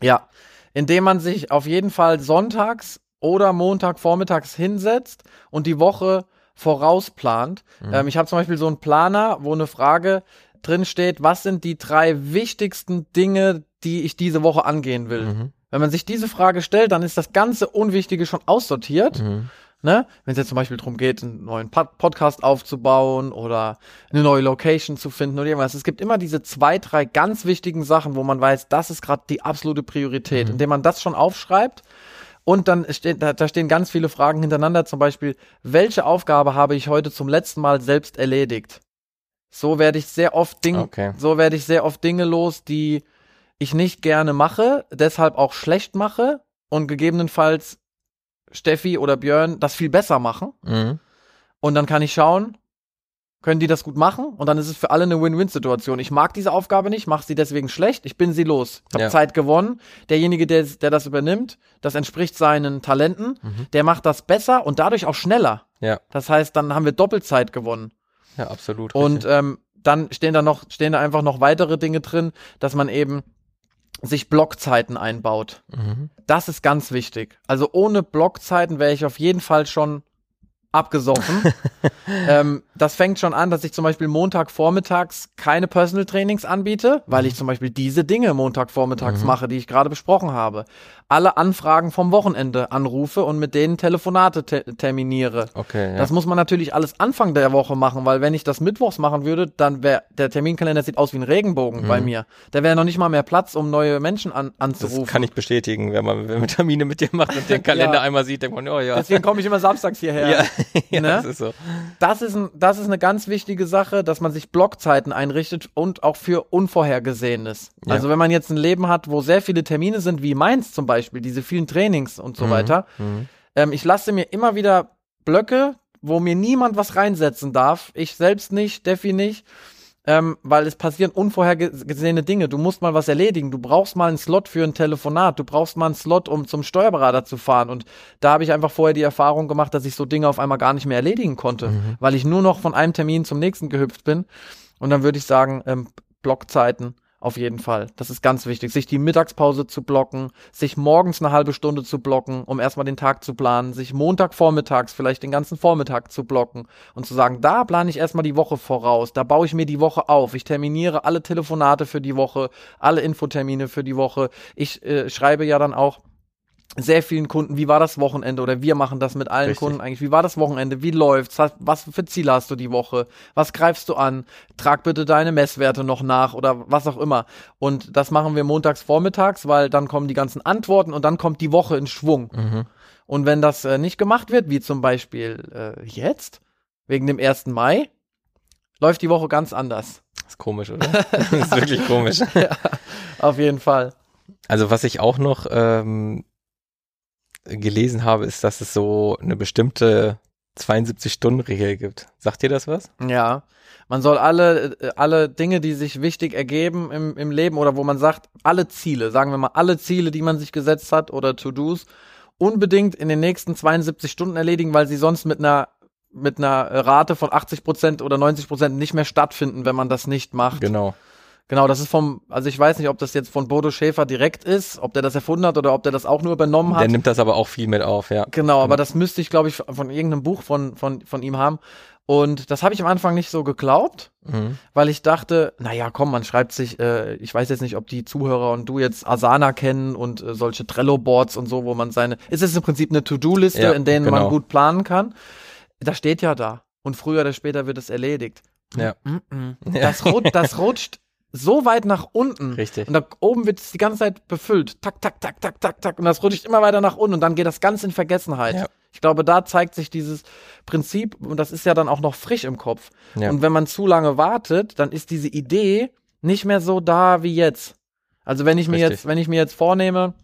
Ja, indem man sich auf jeden Fall sonntags oder Montag vormittags hinsetzt und die Woche vorausplant. Mhm. Ähm, ich habe zum Beispiel so einen Planer, wo eine Frage drin steht, was sind die drei wichtigsten Dinge, die ich diese Woche angehen will. Mhm. Wenn man sich diese Frage stellt, dann ist das ganze Unwichtige schon aussortiert. Mhm. Ne? Wenn es jetzt zum Beispiel darum geht, einen neuen Pod Podcast aufzubauen oder eine neue Location zu finden oder irgendwas. Es gibt immer diese zwei, drei ganz wichtigen Sachen, wo man weiß, das ist gerade die absolute Priorität. Mhm. Indem man das schon aufschreibt und dann steht, da, da stehen ganz viele Fragen hintereinander, zum Beispiel, welche Aufgabe habe ich heute zum letzten Mal selbst erledigt? So werde ich sehr oft Dinge, Okay. so werde ich sehr oft Dinge los, die ich nicht gerne mache, deshalb auch schlecht mache und gegebenenfalls Steffi oder Björn das viel besser machen. Mhm. Und dann kann ich schauen, können die das gut machen? Und dann ist es für alle eine Win-Win-Situation. Ich mag diese Aufgabe nicht, mache sie deswegen schlecht, ich bin sie los. Ich habe Ja. Zeit gewonnen. Derjenige, der, der das übernimmt, das entspricht seinen Talenten, Mhm. der macht das besser und dadurch auch schneller. Ja, Das heißt, dann haben wir Doppelzeit gewonnen. ja, absolut. Und richtig. ähm, dann stehen da noch, stehen da einfach noch weitere Dinge drin, dass man eben sich Blockzeiten einbaut. mhm. Das ist ganz wichtig. Also ohne Blockzeiten wäre ich auf jeden Fall schon abgesoffen. ähm, das fängt schon an, dass ich zum Beispiel Montag vormittags keine Personal Trainings anbiete, weil ich zum Beispiel diese Dinge Montag vormittags Mhm. mache, die ich gerade besprochen habe. Alle Anfragen vom Wochenende anrufe und mit denen Telefonate te terminiere. Okay, ja. Das muss man natürlich alles Anfang der Woche machen, weil wenn ich das mittwochs machen würde, dann wäre der Terminkalender sieht aus wie ein Regenbogen bei Mhm. mir. Da wäre noch nicht mal mehr Platz, um neue Menschen an, das anzurufen. kann ich bestätigen, wenn man, wenn man Termine mit dir macht und den Kalender Ja. einmal sieht, denkt man, oh ja. Deswegen komme ich immer samstags hierher. ja, ja Ne? das ist so. Das ist, ein, das ist eine ganz wichtige Sache, dass man sich Blockzeiten einrichtet und auch für Unvorhergesehenes. Ja. Also wenn man jetzt ein Leben hat, wo sehr viele Termine sind, wie meins zum Beispiel, diese vielen Trainings und so Mhm. weiter. Mhm. Ähm, ich lasse mir immer wieder Blöcke, wo mir niemand was reinsetzen darf. Ich selbst nicht, Steffi nicht. Ähm, weil es passieren unvorhergesehene Dinge. Du musst mal was erledigen. Du brauchst mal einen Slot für ein Telefonat. Du brauchst mal einen Slot, um zum Steuerberater zu fahren. Und da habe ich einfach vorher die Erfahrung gemacht, dass ich so Dinge auf einmal gar nicht mehr erledigen konnte, Mhm. weil ich nur noch von einem Termin zum nächsten gehüpft bin. Und dann würde ich sagen, ähm, Blockzeiten auf jeden Fall. Das ist ganz wichtig, sich die Mittagspause zu blocken, sich morgens eine halbe Stunde zu blocken, um erstmal den Tag zu planen, sich Montag vormittags vielleicht den ganzen Vormittag zu blocken und zu sagen, da plane ich erstmal die Woche voraus, da baue ich mir die Woche auf, ich terminiere alle Telefonate für die Woche, alle Infotermine für die Woche. Ich äh, schreibe ja dann auch sehr vielen Kunden, wie war das Wochenende oder wir machen das mit allen Richtig. Kunden eigentlich, wie war das Wochenende, wie läuft's, Was- für Ziele hast du die Woche, was greifst du an, trag bitte deine Messwerte noch nach oder was auch immer. Und das machen wir montags vormittags, weil dann kommen die ganzen Antworten und dann kommt die Woche in Schwung. Mhm. Und wenn das äh, nicht gemacht wird, wie zum Beispiel äh, jetzt, wegen dem 1. Mai, läuft die Woche ganz anders. Das ist komisch, oder? das ist wirklich komisch. Auf jeden Fall. Also was ich auch noch ähm, gelesen habe, ist, dass es so eine bestimmte 72-Stunden-Regel gibt. Sagt dir das was? Ja. Man soll alle, äh, alle Dinge, die sich wichtig ergeben im, im Leben oder wo man sagt, alle Ziele, sagen wir mal, alle Ziele, die man sich gesetzt hat oder To-Dos, unbedingt in den nächsten 72 Stunden erledigen, weil sie sonst mit einer mit einer Rate von 80 Prozent oder 90 Prozent nicht mehr stattfinden, wenn man das nicht macht. Genau. Genau, das ist vom, also ich weiß nicht, ob das jetzt von Bodo Schäfer direkt ist, ob der das erfunden hat oder ob der das auch nur übernommen hat. Der nimmt das aber auch viel mit auf, ja. Genau, aber das müsste ich, glaube ich, von irgendeinem Buch von, von, von ihm haben. Und das habe ich am Anfang nicht so geglaubt, Mhm. weil ich dachte, naja, komm, man schreibt sich, äh, ich weiß jetzt nicht, ob die Zuhörer und du jetzt Asana kennen und äh, solche Trello-Boards und so, wo man seine, es ist im Prinzip eine To-Do-Liste, Ja, in denen man genau. gut planen kann. Das steht ja da. Und früher oder später wird es erledigt. Ja. Mhm. Ja. Das, rut das rutscht so weit nach unten. Richtig. Und da oben wird es die ganze Zeit befüllt. Tak, tak, tak, tak, tak, tak. Und das rutscht immer weiter nach unten und dann geht das ganz in Vergessenheit. Ja. Ich glaube, da zeigt sich dieses Prinzip, und das ist ja dann auch noch frisch im Kopf. Ja. Und wenn man zu lange wartet, dann ist diese Idee nicht mehr so da wie jetzt. Also wenn ich mir Richtig. jetzt, wenn ich mir jetzt vornehme,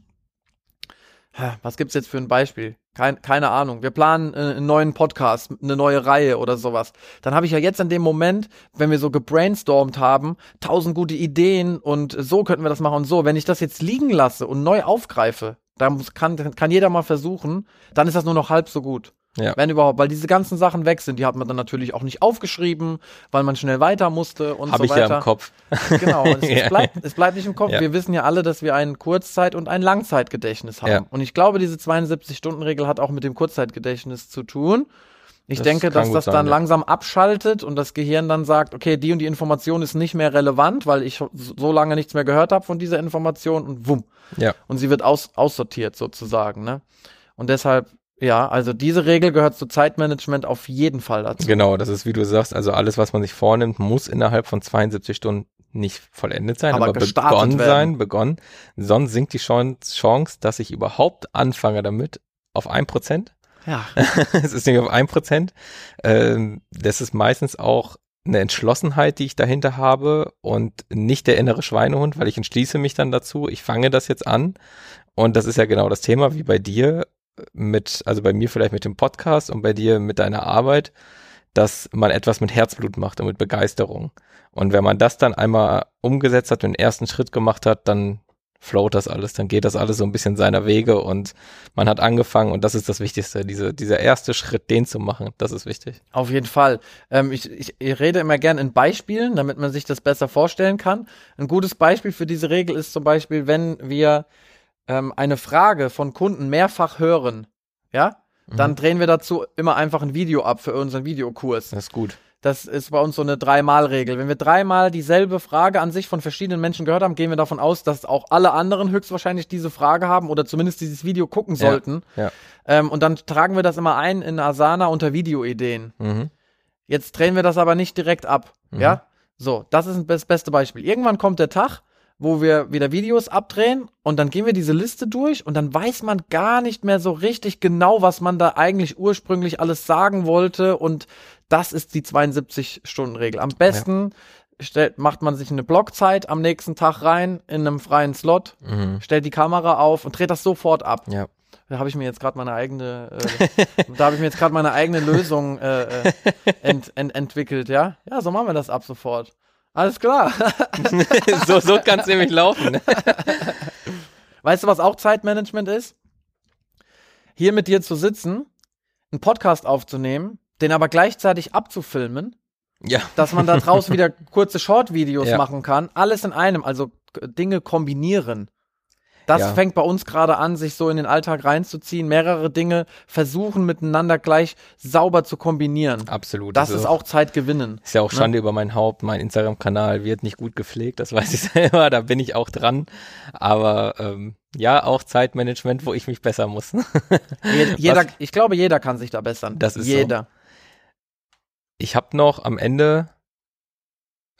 was gibt's jetzt für ein Beispiel? Kein, keine Ahnung. Wir planen äh, einen neuen Podcast, eine neue Reihe oder sowas. Dann habe ich ja jetzt in dem Moment, wenn wir so gebrainstormt haben, tausend gute Ideen und so könnten wir das machen und so. Wenn ich das jetzt liegen lasse und neu aufgreife, da muss, kann, kann jeder mal versuchen, dann ist das nur noch halb so gut. Ja. Wenn überhaupt, weil diese ganzen Sachen weg sind, die hat man dann natürlich auch nicht aufgeschrieben, weil man schnell weiter musste und Habe so ich weiter. ja im Kopf. Genau, es, Ja. es, bleibt, es bleibt nicht im Kopf. Ja. Wir wissen ja alle, dass wir ein Kurzzeit- und ein Langzeitgedächtnis haben. Ja. Und ich glaube, diese 72-Stunden-Regel hat auch mit dem Kurzzeitgedächtnis zu tun. Ich Das denke, dass das sein, dann ja. langsam abschaltet und das Gehirn dann sagt, okay, die und die Information ist nicht mehr relevant, weil ich so lange nichts mehr gehört habe von dieser Information und wumm. Ja. Und sie wird aus, aussortiert sozusagen. Ne? Und deshalb, ja, also diese Regel gehört zu Zeitmanagement auf jeden Fall dazu. Genau, das ist wie du sagst, also alles, was man sich vornimmt, muss innerhalb von 72 Stunden nicht vollendet sein, Aber aber, begonnen werden. sein, begonnen. Sonst sinkt die Chance, Chance, dass ich überhaupt anfange damit, auf ein Prozent. Ja, es ist nämlich auf ein Prozent. Ähm, das ist meistens auch eine Entschlossenheit, die ich dahinter habe und nicht der innere Schweinehund, weil ich entschließe mich dann dazu, ich fange das jetzt an. Und das ist ja genau das Thema, wie bei dir mit, also bei mir vielleicht mit dem Podcast und bei dir mit deiner Arbeit, dass man etwas mit Herzblut macht und mit Begeisterung. Und wenn man das dann einmal umgesetzt hat den ersten Schritt gemacht hat, dann float das alles, dann geht das alles so ein bisschen seiner Wege und man hat angefangen und das ist das Wichtigste, diese, dieser erste Schritt, den zu machen, das ist wichtig. Auf jeden Fall. Ähm, ich, ich, ich rede immer gern in Beispielen, damit man sich das besser vorstellen kann. Ein gutes Beispiel für diese Regel ist zum Beispiel, wenn wir ähm, eine Frage von Kunden mehrfach hören, ja, dann Mhm. drehen wir dazu immer einfach ein Video ab für unseren Videokurs. Das ist gut. Das ist bei uns so eine Dreimal-Regel. Wenn wir dreimal dieselbe Frage an sich von verschiedenen Menschen gehört haben, gehen wir davon aus, dass auch alle anderen höchstwahrscheinlich diese Frage haben oder zumindest dieses Video gucken Ja, sollten. ja. Ähm, und dann tragen wir das immer ein in Asana unter Videoideen. Mhm. Jetzt drehen wir das aber nicht direkt ab. Mhm. Ja? So, das ist das beste Beispiel. Irgendwann kommt der Tag, wo wir wieder Videos abdrehen und dann gehen wir diese Liste durch und dann weiß man gar nicht mehr so richtig genau, was man da eigentlich ursprünglich alles sagen wollte und das ist die 72-Stunden-Regel. Am besten stellt, macht man sich eine Blockzeit am nächsten Tag rein in einem freien Slot, Mhm. stellt die Kamera auf und dreht das sofort ab. Ja. Da habe ich mir jetzt gerade meine eigene, äh, da habe ich mir jetzt gerade meine eigene Lösung äh, äh, ent, ent, entwickelt, ja? Ja, so machen wir das ab sofort. Alles klar. so so kann es nämlich laufen. Weißt du, was auch Zeitmanagement ist? Hier mit dir zu sitzen, einen Podcast aufzunehmen, den aber gleichzeitig abzufilmen, Ja. dass man da draußen wieder kurze Short-Videos Ja. machen kann. Alles in einem, also Dinge kombinieren. Das Ja. fängt bei uns gerade an, sich so in den Alltag reinzuziehen, mehrere Dinge versuchen miteinander gleich sauber zu kombinieren. Absolut. Das Also, ist auch Zeit gewinnen. Ist ja auch Schande über mein Haupt. Mein Instagram-Kanal wird nicht gut gepflegt, das weiß ich selber, da bin ich auch dran. Aber ähm, ja, auch Zeitmanagement, wo ich mich besser muss. Je- Jeder, ich glaube, jeder kann sich da bessern. Das ist so. jeder. Ich habe noch am Ende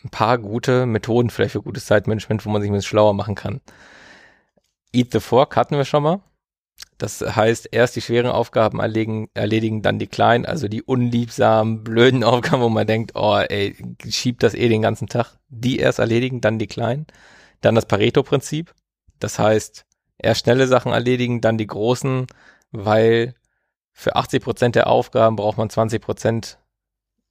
ein paar gute Methoden vielleicht für gutes Zeitmanagement, wo man sich ein bisschen schlauer machen kann. Eat the Fork hatten wir schon mal. Das heißt, erst die schweren Aufgaben erledigen, erledigen, dann die kleinen, also die unliebsamen, blöden Aufgaben, wo man denkt, oh, ey, schiebt das eh den ganzen Tag. Die erst erledigen, dann die kleinen. Dann das Pareto-Prinzip. Das heißt, erst schnelle Sachen erledigen, dann die großen, weil für 80 Prozent der Aufgaben braucht man 20 Prozent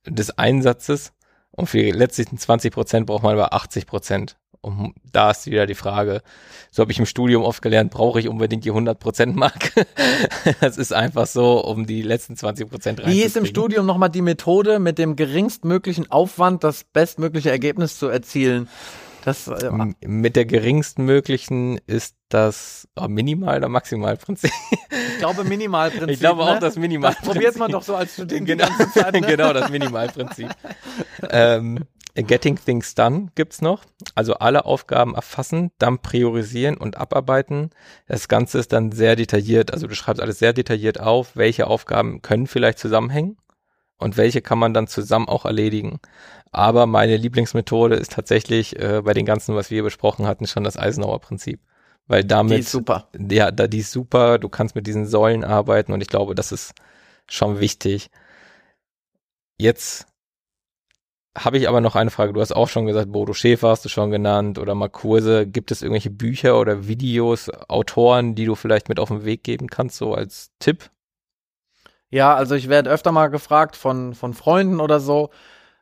des Einsatzes und für die letzten 20 Prozent braucht man aber 80 Prozent. Und da ist wieder die Frage, so habe ich im Studium oft gelernt, brauche ich unbedingt die 100 Prozent Mark? das ist einfach so, um die letzten 20 Prozent Wie ist im Studium nochmal die Methode, mit dem geringstmöglichen Aufwand das bestmögliche Ergebnis zu erzielen? Das, äh, Mit der geringsten möglichen ist das oh, Minimal- oder Maximalprinzip? Ich glaube Minimalprinzip. Ich glaube auch ne? das Minimalprinzip. Das probiert man doch so als Student genau, Zeit, ne? genau, das Minimalprinzip. ähm, Getting Things Done gibt's noch. Also alle Aufgaben erfassen, dann priorisieren und abarbeiten. Das Ganze ist dann sehr detailliert. Also du schreibst alles sehr detailliert auf, welche Aufgaben können vielleicht zusammenhängen und welche kann man dann zusammen auch erledigen. Aber meine Lieblingsmethode ist tatsächlich äh, bei den ganzen, was wir besprochen hatten, schon das Eisenhower Prinzip. Weil damit. Die ist super. Ja, da, die ist super. Du kannst mit diesen Säulen arbeiten und ich glaube, das ist schon wichtig. Jetzt habe ich aber noch eine Frage. Du hast auch schon gesagt, Bodo Schäfer hast du schon genannt oder mal Kurse. Gibt es irgendwelche Bücher oder Videos, Autoren, die du vielleicht mit auf den Weg geben kannst, so als Tipp? Ja, also ich werde öfter mal gefragt von, von Freunden oder so,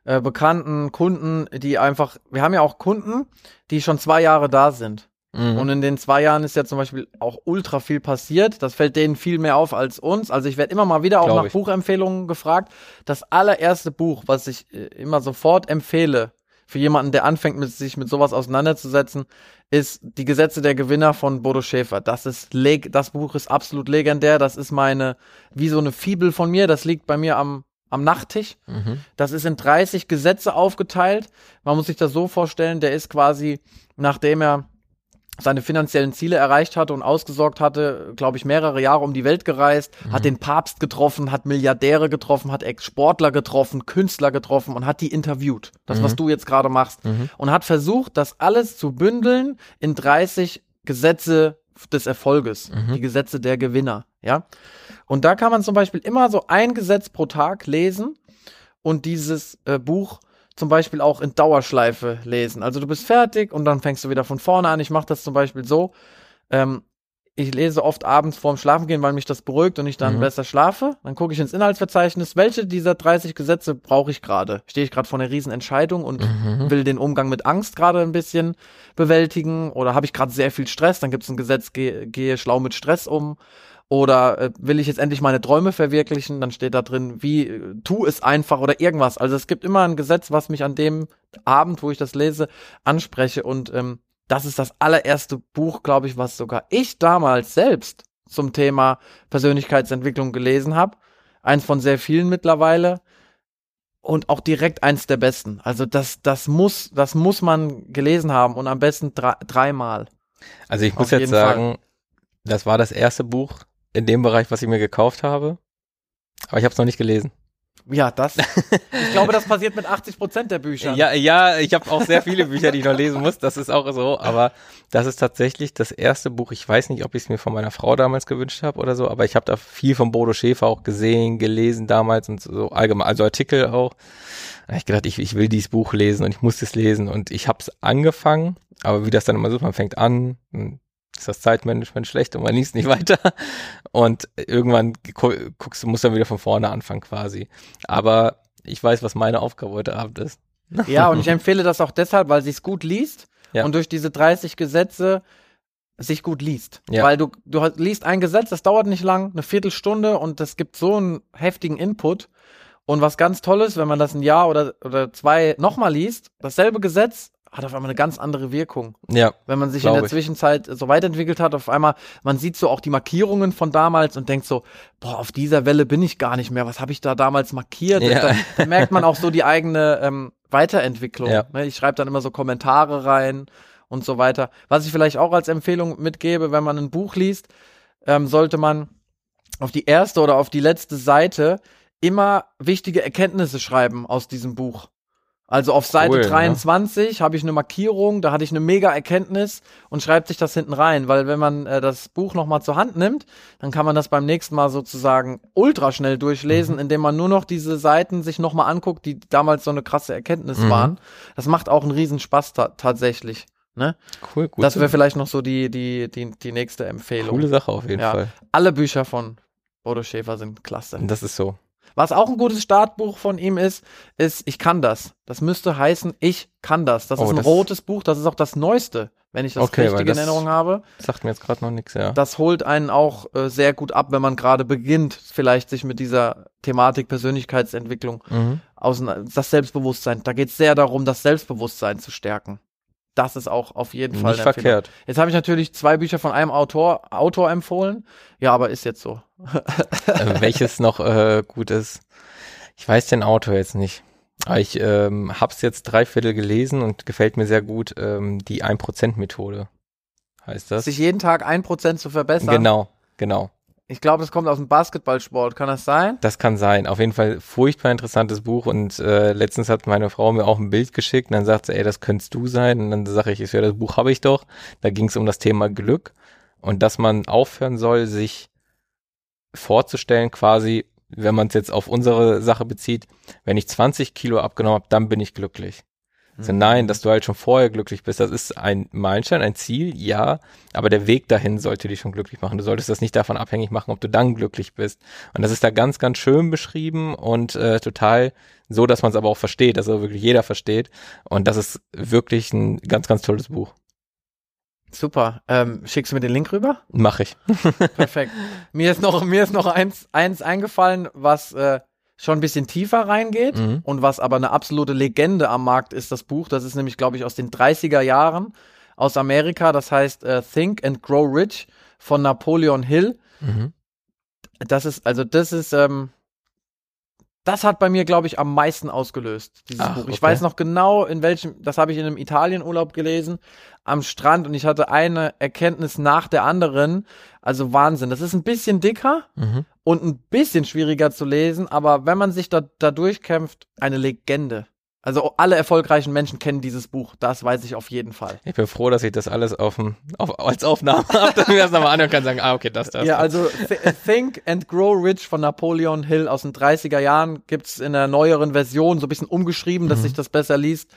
äh, Bekannten, Kunden, die einfach, wir haben ja auch Kunden, die schon zwei Jahre da sind. Mhm. Und in den zwei Jahren ist ja zum Beispiel auch ultra viel passiert. Das fällt denen viel mehr auf als uns. Also ich werde immer mal wieder auch Glaub nach ich. Buchempfehlungen gefragt. Das allererste Buch, was ich äh, immer sofort empfehle, für jemanden, der anfängt, mit sich mit sowas auseinanderzusetzen, ist Die Gesetze der Gewinner von Bodo Schäfer. Das ist leg das Buch ist absolut legendär. Das ist meine, wie so eine Fibel von mir. Das liegt bei mir am, am Nachttisch. Mhm. Das ist in 30 Gesetze aufgeteilt. Man muss sich das so vorstellen, der ist quasi, nachdem er seine finanziellen Ziele erreicht hatte und ausgesorgt hatte, glaube ich, mehrere Jahre um die Welt gereist, mhm. hat den Papst getroffen, hat Milliardäre getroffen, hat Ex-Sportler getroffen, Künstler getroffen und hat die interviewt. Das, mhm. was du jetzt gerade machst. Mhm. Und hat versucht, das alles zu bündeln in 30 Gesetze des Erfolges, mhm. die Gesetze der Gewinner, ja. Und da kann man zum Beispiel immer so ein Gesetz pro Tag lesen und dieses äh, Buch zum Beispiel auch in Dauerschleife lesen. Also du bist fertig und dann fängst du wieder von vorne an. Ich mache das zum Beispiel so. Ähm, ich lese oft abends vorm Schlafengehen, weil mich das beruhigt und ich dann mhm. besser schlafe. Dann gucke ich ins Inhaltsverzeichnis, welche dieser 30 Gesetze brauche ich gerade? Stehe ich gerade vor einer riesen Entscheidung und mhm. will den Umgang mit Angst gerade ein bisschen bewältigen oder habe ich gerade sehr viel Stress? Dann gibt es ein Gesetz, gehe, gehe schlau mit Stress um oder äh, will ich jetzt endlich meine Träume verwirklichen, dann steht da drin, wie äh, tu es einfach oder irgendwas. Also es gibt immer ein Gesetz, was mich an dem Abend, wo ich das lese, anspreche und ähm, das ist das allererste Buch, glaube ich, was sogar ich damals selbst zum Thema Persönlichkeitsentwicklung gelesen habe. Eins von sehr vielen mittlerweile und auch direkt eins der besten. Also das, das muss, das muss man gelesen haben und am besten drei, dreimal. Also ich muss jetzt sagen, Fall. das war das erste Buch, in dem Bereich, was ich mir gekauft habe. Aber ich habe es noch nicht gelesen. Ja, das. Ich glaube, das passiert mit 80 Prozent der Bücher. Ja, ja, ich habe auch sehr viele Bücher, die ich noch lesen muss. Das ist auch so. Aber das ist tatsächlich das erste Buch. Ich weiß nicht, ob ich es mir von meiner Frau damals gewünscht habe oder so. Aber ich habe da viel von Bodo Schäfer auch gesehen, gelesen damals und so allgemein, also Artikel auch. Da hab ich gedacht, ich, ich will dieses Buch lesen und ich muss es lesen und ich habe es angefangen. Aber wie das dann immer so, man fängt an, ist das Zeitmanagement schlecht und man liest nicht weiter. Und irgendwann guckst du, musst dann wieder von vorne anfangen quasi. Aber ich weiß, was meine Aufgabe heute Abend ist. Ja, und ich empfehle das auch deshalb, weil sie es gut liest ja. und durch diese 30 Gesetze sich gut liest. Ja. Weil du, du liest ein Gesetz, das dauert nicht lang, eine Viertelstunde und das gibt so einen heftigen Input. Und was ganz toll ist, wenn man das ein Jahr oder, oder zwei nochmal liest, dasselbe Gesetz, hat auf einmal eine ganz andere Wirkung. Ja. Wenn man sich in der ich. Zwischenzeit so weiterentwickelt hat, auf einmal, man sieht so auch die Markierungen von damals und denkt so, boah, auf dieser Welle bin ich gar nicht mehr. Was habe ich da damals markiert? Ja. Da, da, merkt man auch so die eigene ähm, Weiterentwicklung. Ja. Ne? Ich schreibe dann immer so Kommentare rein und so weiter. Was ich vielleicht auch als Empfehlung mitgebe, wenn man ein Buch liest, ähm, sollte man auf die erste oder auf die letzte Seite immer wichtige Erkenntnisse schreiben aus diesem Buch. Also auf Seite cool, 23 ne? habe ich eine Markierung, da hatte ich eine mega Erkenntnis und schreibt sich das hinten rein, weil wenn man äh, das Buch nochmal zur Hand nimmt, dann kann man das beim nächsten Mal sozusagen ultra schnell durchlesen, mhm. indem man nur noch diese Seiten sich nochmal anguckt, die damals so eine krasse Erkenntnis mhm. waren. Das macht auch einen riesen Spaß ta tatsächlich. Ne? Cool, gut. Das wäre vielleicht noch so die, die, die, die nächste Empfehlung. Coole Sache auf jeden ja. Fall. Alle Bücher von Bodo Schäfer sind klasse. Das ist so. Was auch ein gutes Startbuch von ihm ist, ist Ich kann das. Das müsste heißen Ich kann das. Das Oh, ist ein das- rotes Buch, das ist auch das neueste, wenn ich das Okay, richtig in Erinnerung habe. Sagt mir jetzt gerade noch nichts, ja. Das holt einen auch äh, sehr gut ab, wenn man gerade beginnt, vielleicht sich mit dieser Thematik Persönlichkeitsentwicklung Mhm. auseinander, das Selbstbewusstsein. Da geht es sehr darum, das Selbstbewusstsein zu stärken. Das ist auch auf jeden Fall Nicht verkehrt. Jetzt habe ich natürlich zwei Bücher von einem Autor, Autor empfohlen. Ja, aber ist jetzt so. äh, welches noch äh, gut ist. Ich weiß den Autor jetzt nicht. Aber ich ähm, hab's jetzt drei Viertel gelesen und gefällt mir sehr gut. Ähm, die 1%-Methode heißt das. Sich jeden Tag ein Prozent zu verbessern. Genau, genau. Ich glaube, das kommt aus dem Basketballsport. Kann das sein? Das kann sein. Auf jeden Fall furchtbar interessantes Buch und äh, letztens hat meine Frau mir auch ein Bild geschickt und dann sagt sie, ey, das könntest du sein. Und dann sage ich, ich, ja, das Buch habe ich doch. Da ging es um das Thema Glück und dass man aufhören soll, sich vorzustellen, quasi, wenn man es jetzt auf unsere Sache bezieht, wenn ich 20 Kilo abgenommen habe, dann bin ich glücklich. Also nein, dass du halt schon vorher glücklich bist, das ist ein Meilenstein, ein Ziel, ja, aber der Weg dahin sollte dich schon glücklich machen. Du solltest das nicht davon abhängig machen, ob du dann glücklich bist. Und das ist da ganz, ganz schön beschrieben und äh, total so, dass man es aber auch versteht, dass also wirklich jeder versteht. Und das ist wirklich ein ganz, ganz tolles Buch. Super. Ähm, schickst du mir den Link rüber? Mache ich. Perfekt. mir ist noch, mir ist noch eins, eins eingefallen, was äh, schon ein bisschen tiefer reingeht Mhm. und was aber eine absolute Legende am Markt ist, das Buch. Das ist nämlich, glaube ich, aus den 30er Jahren aus Amerika. Das heißt äh, Think and Grow Rich von Napoleon Hill. Mhm. Das ist, also das ist, ähm, das hat bei mir, glaube ich, am meisten ausgelöst, dieses Ach, Buch. Ich okay. weiß noch genau, in welchem, das habe ich in einem Italienurlaub gelesen, am Strand und ich hatte eine Erkenntnis nach der anderen. Also Wahnsinn. Das ist ein bisschen dicker Mhm. und ein bisschen schwieriger zu lesen, aber wenn man sich da, da durchkämpft, eine Legende. Also alle erfolgreichen Menschen kennen dieses Buch, das weiß ich auf jeden Fall. Ich bin froh, dass ich das alles auf, auf als Aufnahme habe, dass ich mir das nochmal anhören kann und sagen, ah, okay, das, das. Ja, also Th- Think and Grow Rich von Napoleon Hill aus den 30er Jahren gibt's in der neueren Version, so ein bisschen umgeschrieben, dass Mhm. sich das besser liest.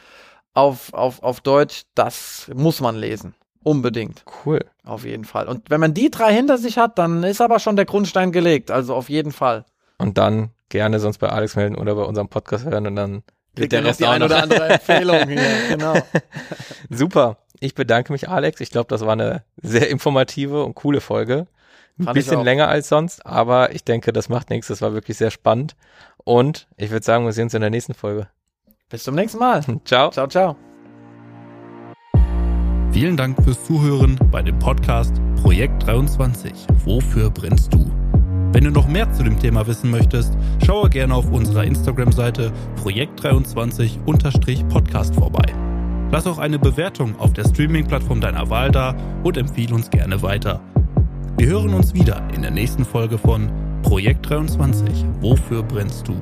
Auf, auf, auf Deutsch, das muss man lesen. Unbedingt. cool. Auf jeden Fall. Und wenn man die drei hinter sich hat, dann ist aber schon der Grundstein gelegt. Also auf jeden Fall. Und dann gerne sonst bei Alex melden oder bei unserem Podcast hören und dann wird Kriegt der Rest die ein oder andere Empfehlung hier. Genau. Super. Ich bedanke mich, Alex. Ich glaube, das war eine sehr informative und coole Folge. Ein Fand bisschen länger als sonst, aber ich denke, das macht nichts. Das war wirklich sehr spannend. Und ich würde sagen, wir sehen uns in der nächsten Folge. Bis zum nächsten Mal. Ciao. Ciao, ciao. Vielen Dank fürs Zuhören bei dem Podcast Projekt 23. Wofür brennst du? Wenn du noch mehr zu dem Thema wissen möchtest, schaue gerne auf unserer Instagram-Seite Projekt23-Podcast vorbei. Lass auch eine Bewertung auf der Streaming-Plattform deiner Wahl da und empfehle uns gerne weiter. Wir hören uns wieder in der nächsten Folge von Projekt 23. Wofür brennst du?